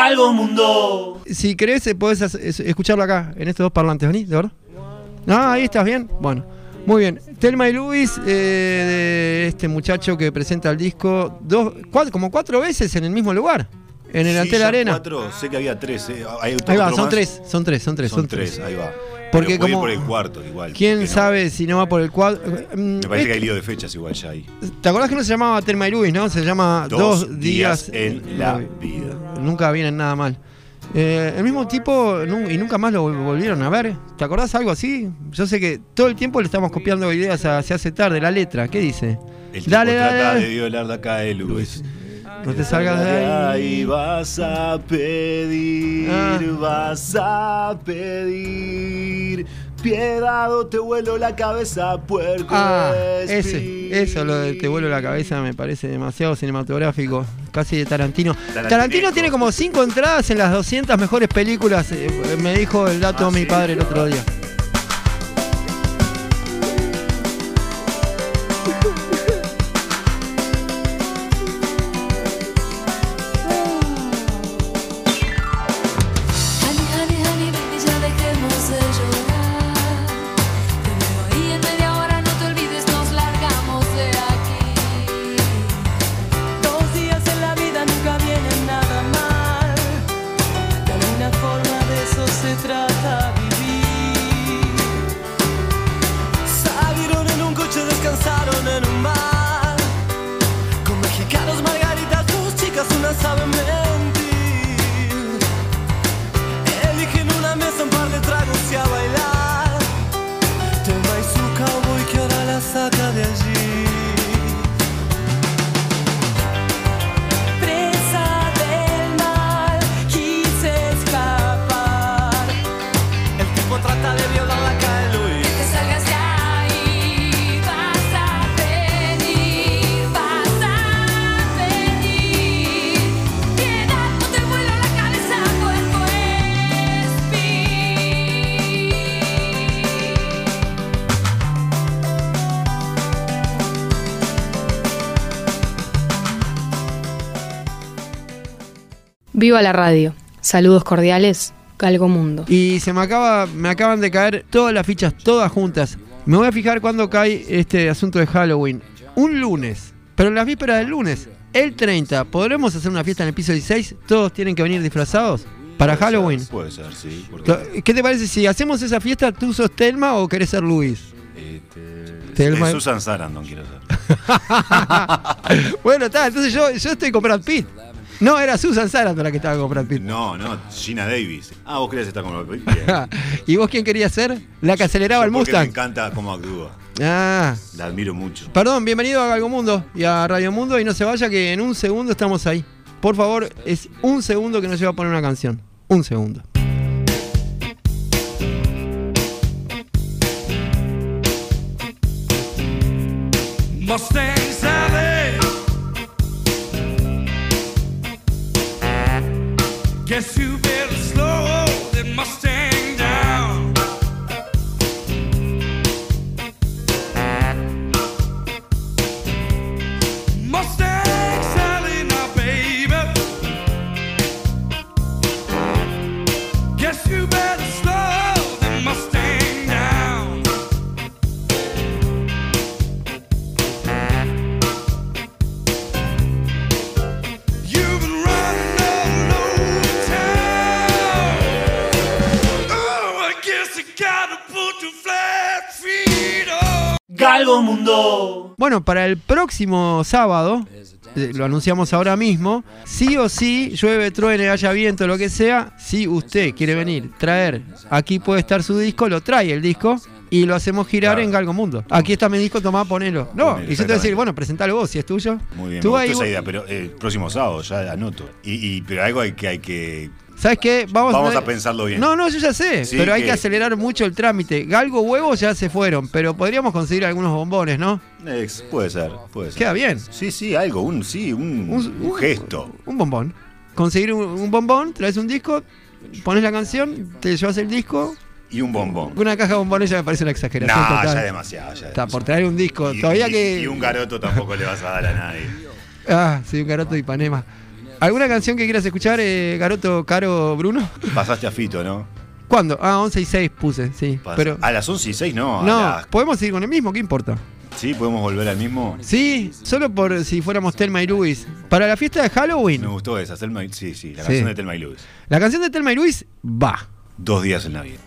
Galgo Mundo. Si querés, eh, podés escucharlo acá, en estos dos parlantes, ¿vení? ¿De verdad? Ah, ahí estás bien. Bueno, muy bien. Telma y Luis, eh, de este muchacho que presenta el disco dos, cuatro- como cuatro veces en el mismo lugar, en el Sí, Antel Arena. Cuatro, sé que había tres. eh. Hay Ahí va, son más. tres, son tres, son tres, Son, son, tres, ahí va. Porque puede ir como- por el cuarto igual. ¿Quién sabe si no va por el cuadro? Me parece que hay lío de fechas igual ya ahí. ¿Te acordás que no se llamaba Telma y Luis, no? Se llama Dos, Dos días, días en la vida. Nunca vienen nada mal. Eh, el mismo tipo y nunca más lo vol- volvieron a ver. ¿Te acordás algo así? Yo sé que todo el tiempo le estamos copiando ideas a Se hace tarde, la letra. ¿Qué dice? El tipo Dale, trata dale, de dale. violar la acá de Luis. No te salgas de ahí. Ahí vas a pedir, Ah. vas a pedir. Piedad o te vuelo la cabeza, puerco. Ah, ese, eso, lo de te vuelo la cabeza me parece demasiado cinematográfico, casi de Tarantino. Tarantino tiene como cinco entradas en las 200 mejores películas, eh, me dijo el dato Ah, mi ¿sí? padre el otro día. Viva la radio. Saludos cordiales, Galgo Mundo. Y se me acaba, me acaban de caer todas las fichas, todas juntas. Me voy a fijar cuándo cae este asunto de Halloween. Un lunes, pero en las vísperas del lunes, el 30, ¿podremos hacer una fiesta en el piso 16? ¿Todos tienen que venir disfrazados? ¿Para Puede ser, Halloween? Puede ser, sí. porque- ¿Qué te parece si hacemos esa fiesta, tú sos Telma o querés ser Luis? Este, Telma- Susan Sarandon quiero ser. bueno, está, entonces yo, yo estoy con Brad Pitt. No, era Susan Sarandon la que estaba con Brad Pitt. No, no, Gina Davis. Ah, vos querés estar como Bien. ¿Y vos quién querías ser? La que aceleraba el Porque Me Mustang. encanta cómo actúa. Ah, La admiro mucho. Perdón, bienvenido a Galgo Mundo y a Radio Mundo y no se vaya que en un segundo estamos ahí. Por favor, es un segundo que nos lleva a poner una canción. Un segundo. Mustang Guess you better slow that Mustang on. Galgo Mundo. Bueno, para el próximo sábado, eh, lo anunciamos ahora mismo, sí o sí, llueve, truene, haya viento, lo que sea, si usted quiere venir, traer, aquí puede estar su disco, lo trae el disco. Y lo hacemos girar Claro. en Galgo Mundo. Aquí está mi disco, tomá, ponelo. No, y yo te voy a decir, bueno, presentalo vos, si es tuyo. Muy bien, Tú me ahí esa idea, pero el próximo sábado ya anoto. Y, y- pero algo hay que, hay que ¿Sabes qué? Vamos, Vamos a pensarlo bien. No, no, yo ya sé, Sí, pero hay que- que acelerar mucho el trámite. Galgo huevos ya se fueron, pero podríamos conseguir algunos bombones, ¿no? Puede ser, puede ser. Queda bien. Sí, sí, algo, un, sí, un, Un- un gesto. Un bombón. Conseguir un, un bombón, traes un disco, pones la canción, te llevas el disco. Y un bombón. Una caja de bombones ya me parece una No, exageración total. ya demasiado. Ya Está, por traer un disco. Y, Todavía y- que. y un garoto tampoco le vas a dar a nadie. Ah, sí, un garoto de Ipanema. ¿Alguna canción que quieras escuchar, eh, Garoto, Caro, Bruno? Pasaste a Fito, ¿no? ¿Cuándo? Ah, 11 y 6 puse, sí. Pas- Pero. A las 11 y 6 no. a No, las- podemos seguir con el mismo, ¿qué importa? Sí, podemos volver al mismo. Sí, solo por si fuéramos Telma y Luis. Para la fiesta de Halloween, Me gustó esa. Telma y- Sí, sí, la Sí. canción de Telma y Luis. la canción de Telma y Luis va. Dos días en la vida.